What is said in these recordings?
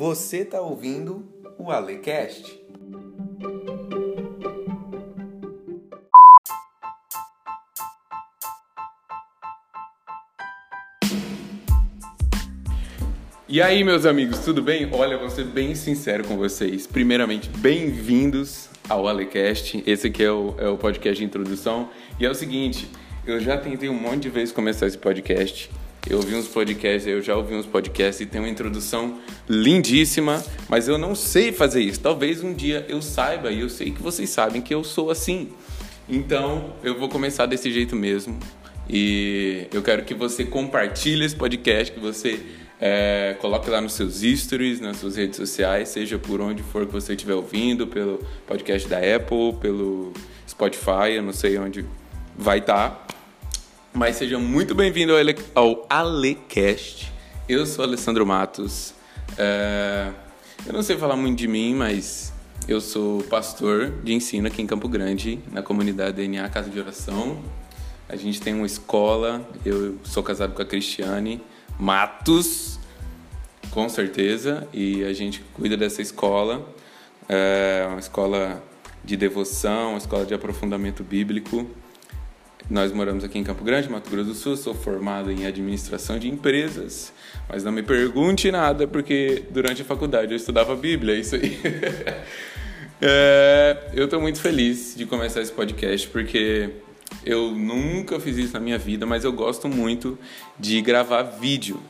Você está ouvindo o Alecast. E aí, meus amigos, tudo bem? Olha, vou ser bem sincero com vocês. Primeiramente, bem-vindos ao Alecast. Esse aqui é o, é o podcast de introdução. E é o seguinte, eu já tentei um monte de vezes começar esse podcast. Eu ouvi uns podcasts, eu já ouvi uns podcasts e tem uma introdução lindíssima, mas eu não sei fazer isso. Talvez um dia eu saiba e eu sei que vocês sabem que eu sou assim. Então, eu vou começar desse jeito mesmo. E eu quero que você compartilhe esse podcast, que você é, coloque lá nos seus stories, nas suas redes sociais, seja por onde for que você estiver ouvindo, pelo podcast da Apple, pelo Spotify, eu não sei onde vai estar. Tá. Mas seja muito bem-vindo ao Alecast. Eu sou Alessandro Matos. É, eu não sei falar muito de mim, mas eu sou pastor de ensino aqui em Campo Grande, na comunidade DNA Casa de Oração. A gente tem uma escola, eu sou casado com a Cristiane Matos, com certeza, e a gente cuida dessa escola. É uma escola de devoção, uma escola de aprofundamento bíblico. Nós moramos aqui em Campo Grande, Mato Grosso do Sul. Sou formado em administração de empresas, mas não me pergunte nada porque durante a faculdade eu estudava Bíblia, é isso aí. é, eu estou muito feliz de começar esse podcast porque eu nunca fiz isso na minha vida, mas eu gosto muito de gravar vídeo.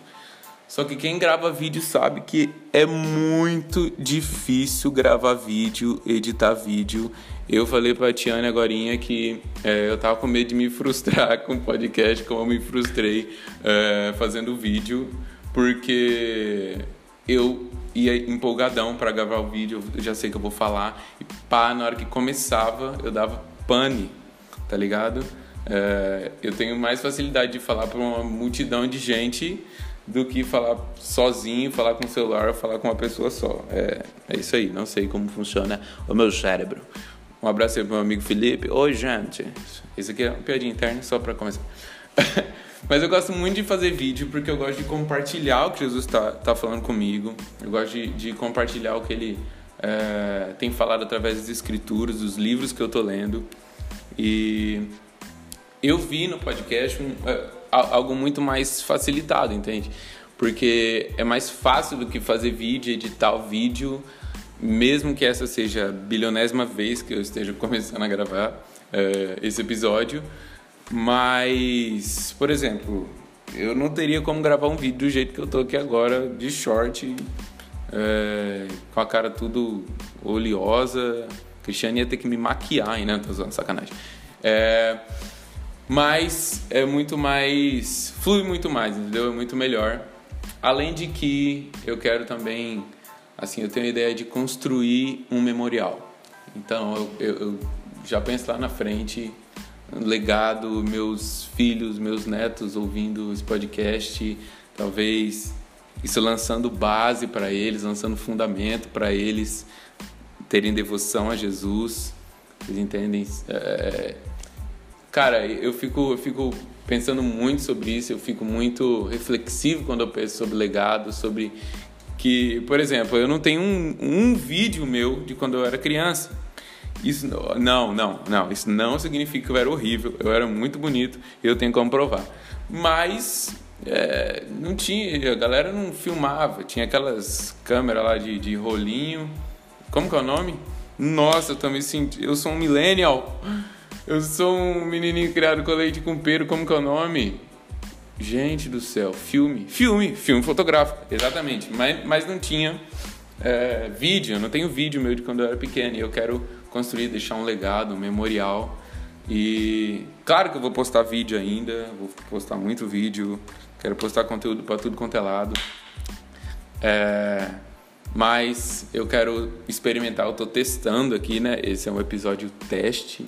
Só que quem grava vídeo sabe que é muito difícil gravar vídeo, editar vídeo. Eu falei pra Tiane agora que é, eu tava com medo de me frustrar com o podcast, como eu me frustrei é, fazendo vídeo, porque eu ia empolgadão para gravar o vídeo, eu já sei que eu vou falar, e pá, na hora que começava eu dava pane tá ligado? É, eu tenho mais facilidade de falar para uma multidão de gente do que falar sozinho, falar com o celular, falar com uma pessoa só. É, é isso aí, não sei como funciona o meu cérebro. Um abraço aí pro meu amigo Felipe. Oi, gente. Isso aqui é uma piadinha interna só para começar. Mas eu gosto muito de fazer vídeo porque eu gosto de compartilhar o que Jesus está tá falando comigo. Eu gosto de, de compartilhar o que ele é, tem falado através das escrituras, dos livros que eu tô lendo. E eu vi no podcast um, é, algo muito mais facilitado, entende? Porque é mais fácil do que fazer vídeo, editar o vídeo, mesmo que essa seja a bilionésima vez que eu esteja começando a gravar é, esse episódio. Mas, por exemplo, eu não teria como gravar um vídeo do jeito que eu tô aqui agora, de short, é, com a cara tudo oleosa, Cristiane ia ter que me maquiar ainda, né? tô usando sacanagem. É, mas é muito mais. flui muito mais, entendeu? É muito melhor. Além de que eu quero também. Assim, eu tenho a ideia de construir um memorial. Então eu, eu, eu já penso lá na frente, legado, meus filhos, meus netos ouvindo esse podcast, talvez isso lançando base para eles, lançando fundamento para eles terem devoção a Jesus. Vocês entendem? É... Cara, eu fico, eu fico pensando muito sobre isso, eu fico muito reflexivo quando eu penso sobre legado, sobre que, por exemplo, eu não tenho um, um vídeo meu de quando eu era criança. Isso não, não, não. Isso não significa que eu era horrível. Eu era muito bonito eu tenho como provar. Mas é, não tinha, a galera não filmava. Tinha aquelas câmeras lá de, de rolinho como que é o nome? Nossa, eu me sentindo. Eu sou um millennial. Eu sou um menininho criado com leite com pera. Como que é o nome? Gente do céu, filme. Filme, filme fotográfico, exatamente. Mas, mas não tinha é, vídeo, eu não tenho vídeo meu de quando eu era pequeno. E eu quero construir, deixar um legado, um memorial. E claro que eu vou postar vídeo ainda, vou postar muito vídeo. Quero postar conteúdo para tudo quanto é lado. É, mas eu quero experimentar, eu estou testando aqui, né? Esse é um episódio teste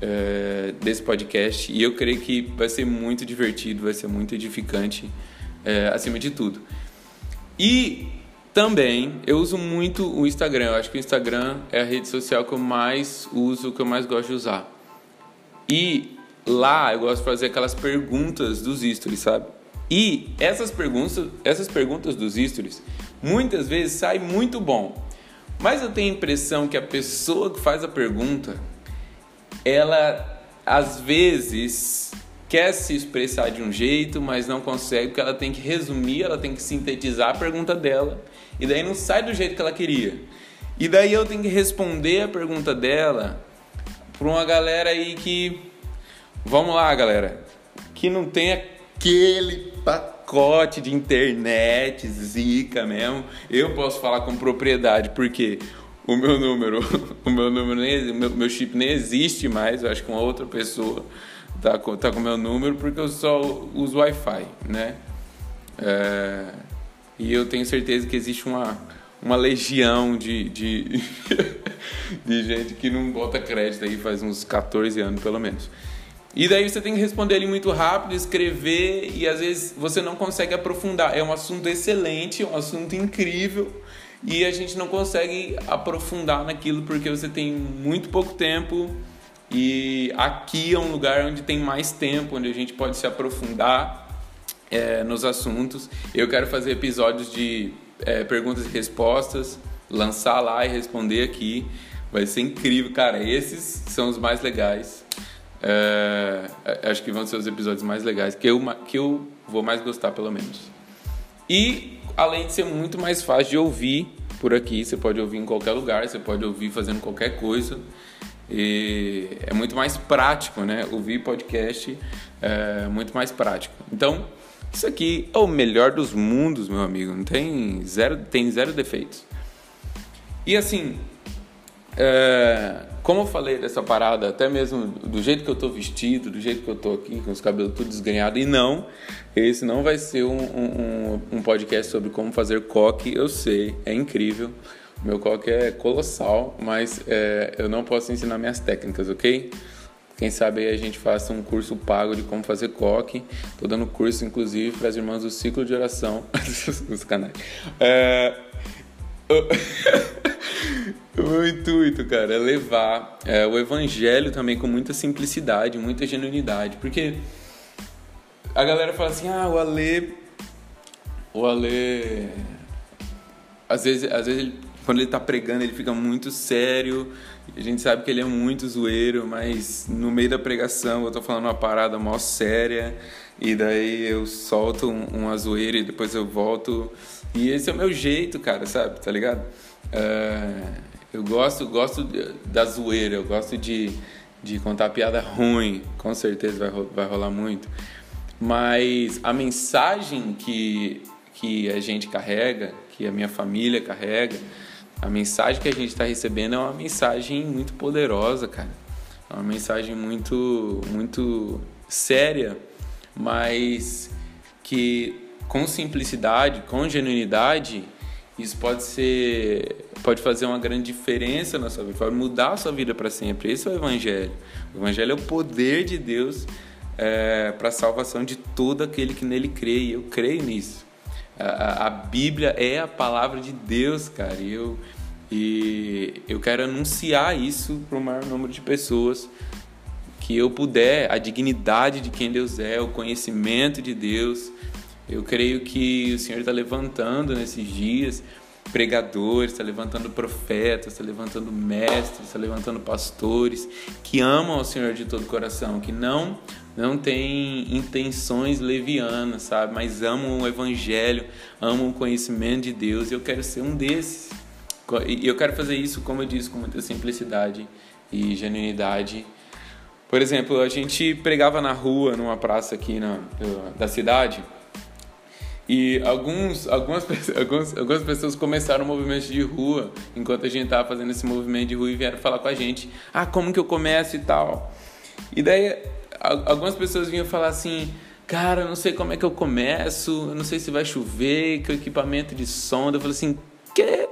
é, desse podcast e eu creio que vai ser muito divertido, vai ser muito edificante, é, acima de tudo. E também eu uso muito o Instagram. Eu acho que o Instagram é a rede social que eu mais uso, que eu mais gosto de usar. E lá eu gosto de fazer aquelas perguntas dos stories, sabe? E essas perguntas, essas perguntas dos stories, muitas vezes saem muito bom. Mas eu tenho a impressão que a pessoa que faz a pergunta, ela às vezes quer se expressar de um jeito, mas não consegue, porque ela tem que resumir, ela tem que sintetizar a pergunta dela, e daí não sai do jeito que ela queria. E daí eu tenho que responder a pergunta dela para uma galera aí que vamos lá, galera, que não tem aquele pacote de internet zica mesmo. Eu posso falar com propriedade porque o meu número, o meu número nem, meu, meu chip nem existe mais. Eu acho que uma outra pessoa tá com tá com meu número porque eu só uso Wi-Fi, né? É, e eu tenho certeza que existe uma uma legião de, de, de gente que não bota crédito aí faz uns 14 anos pelo menos. E daí você tem que responder ele muito rápido, escrever e às vezes você não consegue aprofundar. É um assunto excelente, é um assunto incrível e a gente não consegue aprofundar naquilo porque você tem muito pouco tempo e aqui é um lugar onde tem mais tempo, onde a gente pode se aprofundar é, nos assuntos. Eu quero fazer episódios de é, perguntas e respostas, lançar lá e responder aqui. Vai ser incrível, cara. Esses são os mais legais. É, acho que vão ser os episódios mais legais, que eu, que eu vou mais gostar, pelo menos. E, além de ser muito mais fácil de ouvir por aqui, você pode ouvir em qualquer lugar, você pode ouvir fazendo qualquer coisa. E é muito mais prático, né? Ouvir podcast é muito mais prático. Então, isso aqui é o melhor dos mundos, meu amigo. Não tem zero, tem zero defeitos. E assim, é, como eu falei dessa parada, até mesmo do jeito que eu tô vestido, do jeito que eu tô aqui, com os cabelos tudo desgrenhado, e não, esse não vai ser um, um, um podcast sobre como fazer coque, eu sei, é incrível. Meu coque é colossal, mas é, eu não posso ensinar minhas técnicas, ok? Quem sabe aí a gente faça um curso pago de como fazer coque. Tô dando curso, inclusive, para as irmãs do ciclo de oração. Os canais. É... o meu intuito, cara, é levar é, o evangelho também com muita simplicidade, muita genuinidade. Porque a galera fala assim, ah, o Ale... O Ale... Às vezes, às vezes ele, quando ele tá pregando, ele fica muito sério a gente sabe que ele é muito zoeiro, mas no meio da pregação eu tô falando uma parada mó séria e daí eu solto um, uma zoeira e depois eu volto. E esse é o meu jeito, cara, sabe? Tá ligado? Uh, eu gosto, gosto da zoeira, eu gosto de, de contar piada ruim, com certeza vai, vai rolar muito. Mas a mensagem que, que a gente carrega, que a minha família carrega, a mensagem que a gente está recebendo é uma mensagem muito poderosa, cara. É uma mensagem muito, muito séria, mas que com simplicidade, com genuinidade, isso pode ser, pode fazer uma grande diferença na sua vida, pode mudar a sua vida para sempre. Esse é o Evangelho. O Evangelho é o poder de Deus é, para a salvação de todo aquele que nele crê. E eu creio nisso. A, a Bíblia é a palavra de Deus, cara. E eu, e eu quero anunciar isso para o maior número de pessoas que eu puder, a dignidade de quem Deus é, o conhecimento de Deus. Eu creio que o Senhor está levantando nesses dias pregadores, está levantando profetas, está levantando mestres, está levantando pastores que amam ao Senhor de todo o coração, que não não têm intenções levianas, sabe? Mas amam o Evangelho, amam o conhecimento de Deus. E eu quero ser um desses. E eu quero fazer isso, como eu disse, com muita simplicidade e genuinidade. Por exemplo, a gente pregava na rua, numa praça aqui na, da cidade. E alguns, algumas, algumas, algumas pessoas começaram o movimento de rua enquanto a gente estava fazendo esse movimento de rua e vieram falar com a gente: ah, como que eu começo e tal. E daí algumas pessoas vinham falar assim: cara, eu não sei como é que eu começo, eu não sei se vai chover, que o equipamento de som. Eu falei assim: que?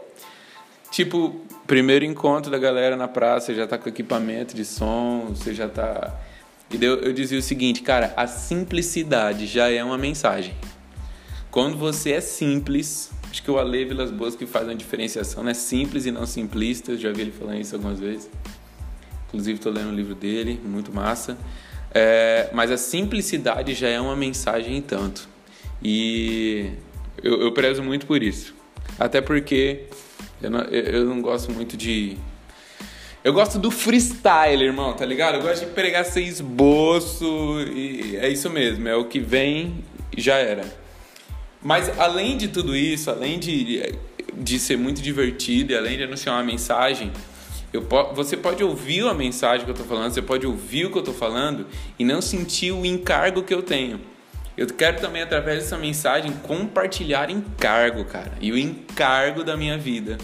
Tipo, primeiro encontro da galera na praça, já tá com equipamento de som, você já tá. E eu, eu dizia o seguinte, cara, a simplicidade já é uma mensagem. Quando você é simples, acho que o Ale Vilas Boas que faz uma diferenciação, né? Simples e não simplista, eu já vi ele falando isso algumas vezes. Inclusive, estou lendo o livro dele, muito massa. É, mas a simplicidade já é uma mensagem em tanto. E eu, eu prezo muito por isso. Até porque eu não, eu não gosto muito de. Eu gosto do freestyle, irmão, tá ligado? Eu gosto de pregar sem esboço e é isso mesmo, é o que vem e já era. Mas além de tudo isso, além de, de ser muito divertido e além de anunciar uma mensagem, eu, você pode ouvir a mensagem que eu estou falando, você pode ouvir o que eu estou falando e não sentir o encargo que eu tenho. Eu quero também, através dessa mensagem, compartilhar encargo, cara. E o encargo da minha vida.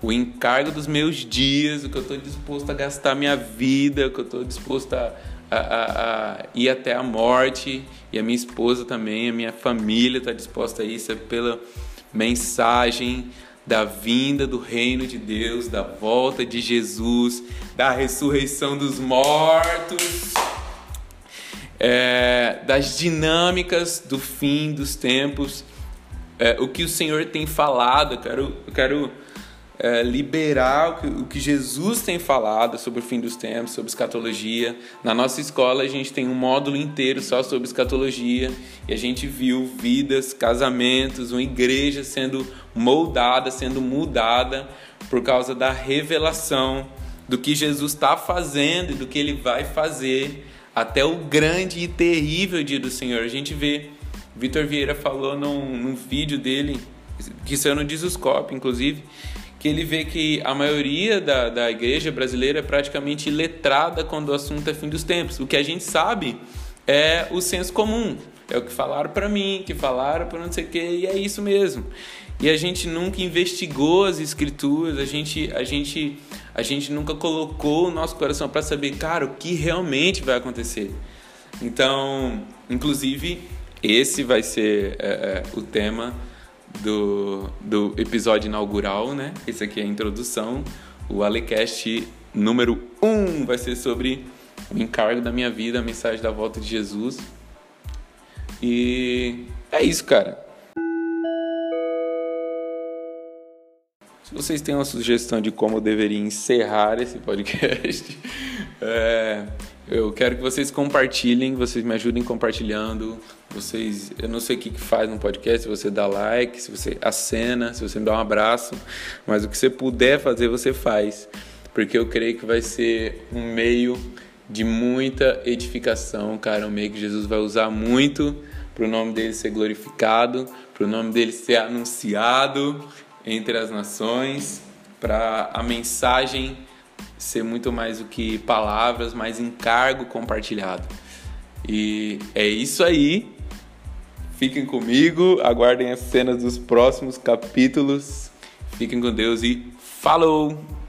O encargo dos meus dias, o que eu estou disposto a gastar minha vida, o que eu estou disposto a, a, a, a, ir até a morte. E a minha esposa também, a minha família está disposta a isso. É pela mensagem da vinda do reino de Deus, da volta de Jesus, da ressurreição dos mortos é, das dinâmicas do fim dos tempos, é, o que o Senhor tem falado. Eu quero, eu quero é, liberar o que, o que, Jesus tem falado sobre o fim dos tempos, sobre escatologia. Na nossa escola a gente tem um módulo inteiro só sobre escatologia e a gente viu vidas, casamentos, uma igreja sendo moldada, sendo mudada por causa da revelação do que Jesus está fazendo e do que ele vai fazer até o grande e terrível dia do Senhor. A gente vê, Vitor Vieira falou num, num vídeo dele, que saiu no Disuscope, inclusive, que ele vê que a maioria da, da igreja brasileira é praticamente letrada quando o assunto é fim dos tempos. O que a gente sabe é o senso comum, é o que falaram para mim, que falaram para não sei o que, e é isso mesmo. E a gente nunca investigou as escrituras, a gente, a gente a gente nunca colocou o nosso coração para saber, cara, o que realmente vai acontecer. Então, inclusive, esse vai ser é, é, o tema do, do episódio inaugural, né? Esse aqui é a introdução. O Alecast número 1 um vai ser sobre o encargo da minha vida, a mensagem da volta de Jesus. E é isso, cara. Se vocês têm uma sugestão de como eu deveria encerrar esse podcast, é, eu quero que vocês compartilhem, vocês me ajudem compartilhando. Vocês, eu não sei o que, que faz no podcast, se você dá like, se você acena, se você me dá um abraço, mas o que você puder fazer, você faz, porque eu creio que vai ser um meio de muita edificação, cara, um meio que Jesus vai usar muito para o nome dele ser glorificado, para o nome dele ser anunciado entre as nações, para a mensagem ser muito mais do que palavras, mais encargo compartilhado. E é isso aí. Fiquem comigo, aguardem as cenas dos próximos capítulos. Fiquem com Deus e falou!